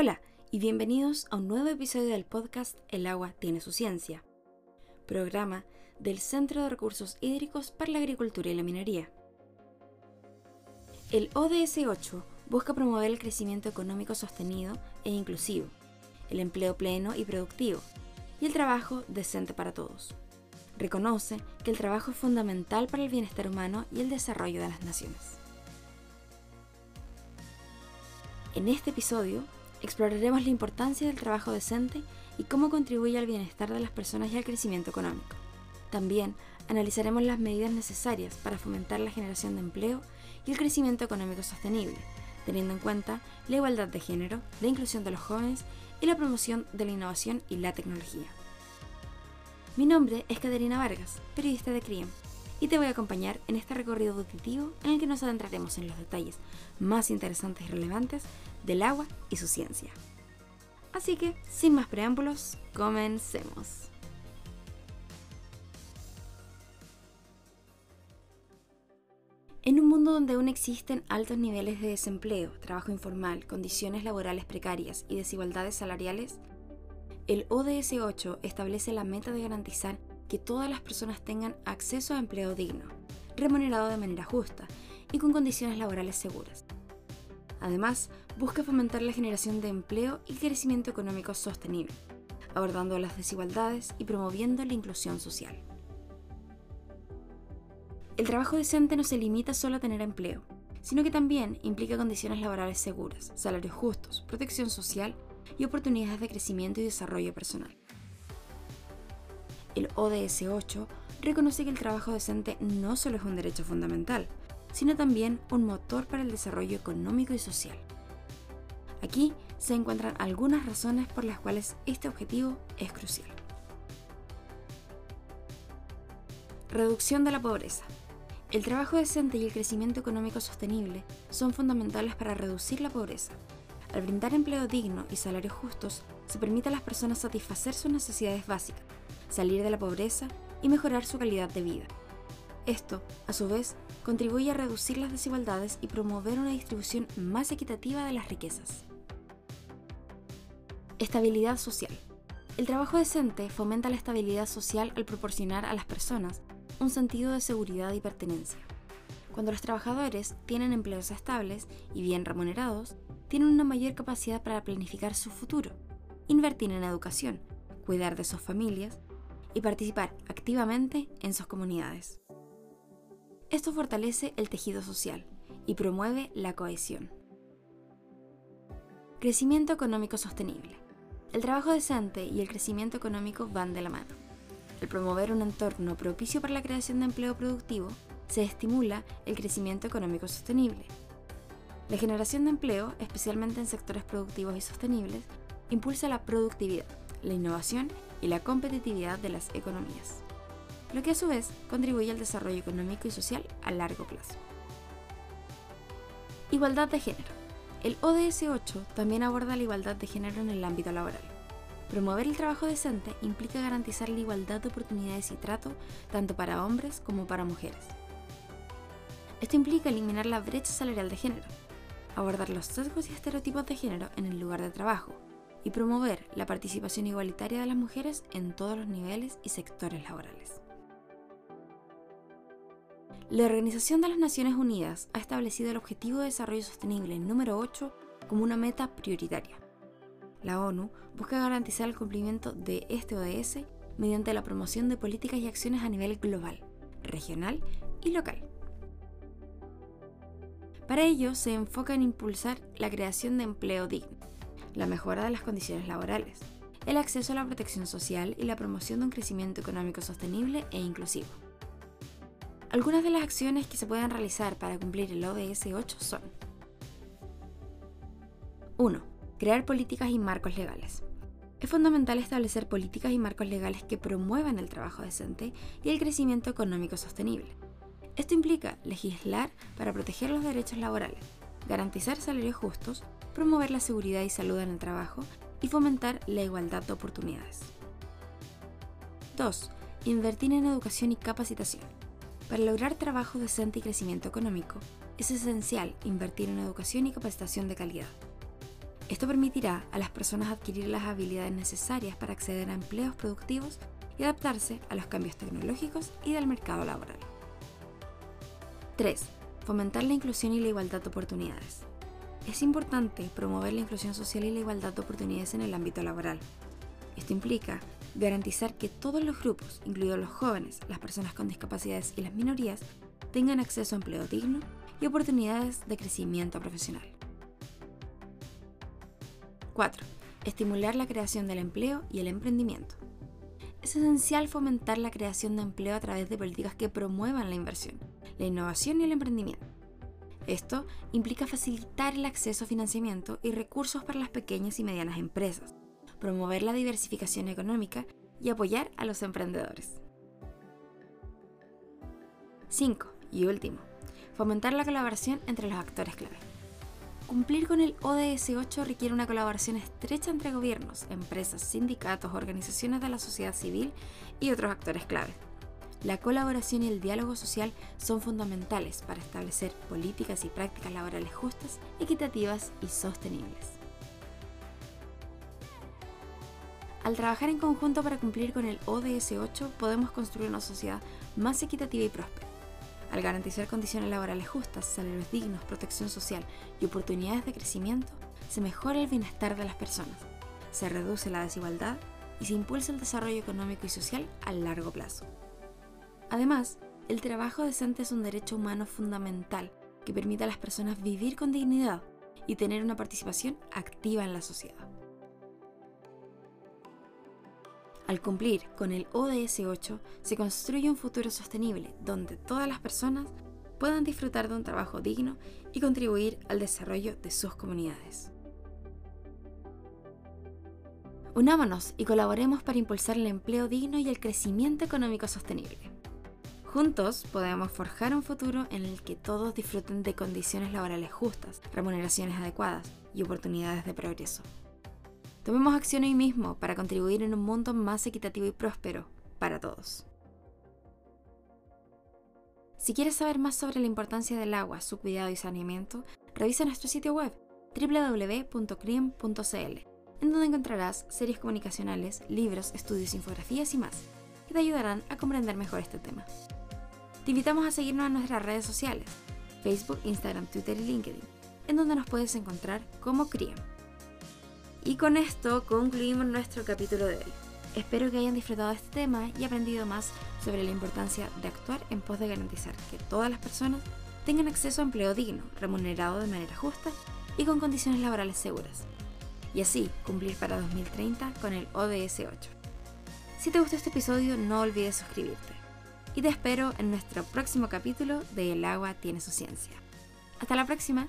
Hola y bienvenidos a un nuevo episodio del podcast El agua tiene su ciencia, programa del Centro de Recursos Hídricos para la Agricultura y la Minería. El ODS 8 busca promover el crecimiento económico sostenido e inclusivo, el empleo pleno y productivo, y el trabajo decente para todos. Reconoce que el trabajo es fundamental para el bienestar humano y el desarrollo de las naciones. En este episodio exploraremos la importancia del trabajo decente y cómo contribuye al bienestar de las personas y al crecimiento económico. También analizaremos las medidas necesarias para fomentar la generación de empleo y el crecimiento económico sostenible, teniendo en cuenta la igualdad de género, la inclusión de los jóvenes y la promoción de la innovación y la tecnología. Mi nombre es Caterina Vargas, periodista de CRIEM, y te voy a acompañar en este recorrido auditivo en el que nos adentraremos en los detalles más interesantes y relevantes del agua y su ciencia. Así que, sin más preámbulos, comencemos. En un mundo donde aún existen altos niveles de desempleo, trabajo informal, condiciones laborales precarias y desigualdades salariales, el ODS 8 establece la meta de garantizar que todas las personas tengan acceso a empleo digno, remunerado de manera justa y con condiciones laborales seguras. Además, busca fomentar la generación de empleo y crecimiento económico sostenible, abordando las desigualdades y promoviendo la inclusión social. El trabajo decente no se limita solo a tener empleo, sino que también implica condiciones laborales seguras, salarios justos, protección social y oportunidades de crecimiento y desarrollo personal. El ODS 8 reconoce que el trabajo decente no solo es un derecho fundamental, sino también un motor para el desarrollo económico y social. Aquí se encuentran algunas razones por las cuales este objetivo es crucial. Reducción de la pobreza. El trabajo decente y el crecimiento económico sostenible son fundamentales para reducir la pobreza. Al brindar empleo digno y salarios justos, se permite a las personas satisfacer sus necesidades básicas, salir de la pobreza y mejorar su calidad de vida. Esto, a su vez, contribuye a reducir las desigualdades y promover una distribución más equitativa de las riquezas. Estabilidad social. El trabajo decente fomenta la estabilidad social al proporcionar a las personas un sentido de seguridad y pertenencia. Cuando los trabajadores tienen empleos estables y bien remunerados, tienen una mayor capacidad para planificar su futuro, invertir en educación, cuidar de sus familias y participar activamente en sus comunidades. Esto fortalece el tejido social y promueve la cohesión. Crecimiento económico sostenible. El trabajo decente y el crecimiento económico van de la mano. Al promover un entorno propicio para la creación de empleo productivo, se estimula el crecimiento económico sostenible. La generación de empleo, especialmente en sectores productivos y sostenibles, impulsa la productividad, la innovación y la competitividad de las economías lo que a su vez contribuye al desarrollo económico y social a largo plazo. Igualdad de género. El ODS 8 también aborda la igualdad de género en el ámbito laboral. Promover el trabajo decente implica garantizar la igualdad de oportunidades y trato tanto para hombres como para mujeres. Esto implica eliminar la brecha salarial de género, abordar los sesgos y estereotipos de género en el lugar de trabajo y promover la participación igualitaria de las mujeres en todos los niveles y sectores laborales. La Organización de las Naciones Unidas ha establecido el Objetivo de Desarrollo Sostenible número 8 como una meta prioritaria. La ONU busca garantizar el cumplimiento de este ODS mediante la promoción de políticas y acciones a nivel global, regional y local. Para ello se enfoca en impulsar la creación de empleo digno, la mejora de las condiciones laborales, el acceso a la protección social y la promoción de un crecimiento económico sostenible e inclusivo. Algunas de las acciones que se pueden realizar para cumplir el ODS 8 son 1. Crear políticas y marcos legales. Es fundamental establecer políticas y marcos legales que promuevan el trabajo decente y el crecimiento económico sostenible. Esto implica legislar para proteger los derechos laborales, garantizar salarios justos, promover la seguridad y salud en el trabajo y fomentar la igualdad de oportunidades. 2. Invertir en educación y capacitación. Para lograr trabajo decente y crecimiento económico, es esencial invertir en educación y capacitación de calidad. Esto permitirá a las personas adquirir las habilidades necesarias para acceder a empleos productivos y adaptarse a los cambios tecnológicos y del mercado laboral. 3. Fomentar la inclusión y la igualdad de oportunidades. Es importante promover la inclusión social y la igualdad de oportunidades en el ámbito laboral. Esto implica garantizar que todos los grupos, incluidos los jóvenes, las personas con discapacidades y las minorías, tengan acceso a empleo digno y oportunidades de crecimiento profesional. 4. Estimular la creación del empleo y el emprendimiento. Es esencial fomentar la creación de empleo a través de políticas que promuevan la inversión, la innovación y el emprendimiento. Esto implica facilitar el acceso a financiamiento y recursos para las pequeñas y medianas empresas, promover la diversificación económica y apoyar a los emprendedores. 5. Y último, fomentar la colaboración entre los actores clave. Cumplir con el ODS 8 requiere una colaboración estrecha entre gobiernos, empresas, sindicatos, organizaciones de la sociedad civil y otros actores clave. La colaboración y el diálogo social son fundamentales para establecer políticas y prácticas laborales justas, equitativas y sostenibles. Al trabajar en conjunto para cumplir con el ODS 8 podemos construir una sociedad más equitativa y próspera. Al garantizar condiciones laborales justas, salarios dignos, protección social y oportunidades de crecimiento, se mejora el bienestar de las personas, se reduce la desigualdad y se impulsa el desarrollo económico y social a largo plazo. Además, el trabajo decente es un derecho humano fundamental que permite a las personas vivir con dignidad y tener una participación activa en la sociedad. Al cumplir con el ODS 8, se construye un futuro sostenible donde todas las personas puedan disfrutar de un trabajo digno y contribuir al desarrollo de sus comunidades. Unámonos y colaboremos para impulsar el empleo digno y el crecimiento económico sostenible. Juntos podemos forjar un futuro en el que todos disfruten de condiciones laborales justas, remuneraciones adecuadas y oportunidades de progreso. Tomemos acción hoy mismo para contribuir en un mundo más equitativo y próspero para todos. Si quieres saber más sobre la importancia del agua, su cuidado y saneamiento, revisa nuestro sitio web www.criem.cl, en donde encontrarás series comunicacionales, libros, estudios, infografías y más, que te ayudarán a comprender mejor este tema. Te invitamos a seguirnos en nuestras redes sociales, Facebook, Instagram, Twitter y LinkedIn, en donde nos puedes encontrar como CRIEM. Y con esto concluimos nuestro capítulo de hoy. Espero que hayan disfrutado de este tema y aprendido más sobre la importancia de actuar en pos de garantizar que todas las personas tengan acceso a empleo digno, remunerado de manera justa y con condiciones laborales seguras. Y así cumplir para 2030 con el ODS 8. Si te gustó este episodio no olvides suscribirte. Y te espero en nuestro próximo capítulo de El agua tiene su ciencia. Hasta la próxima.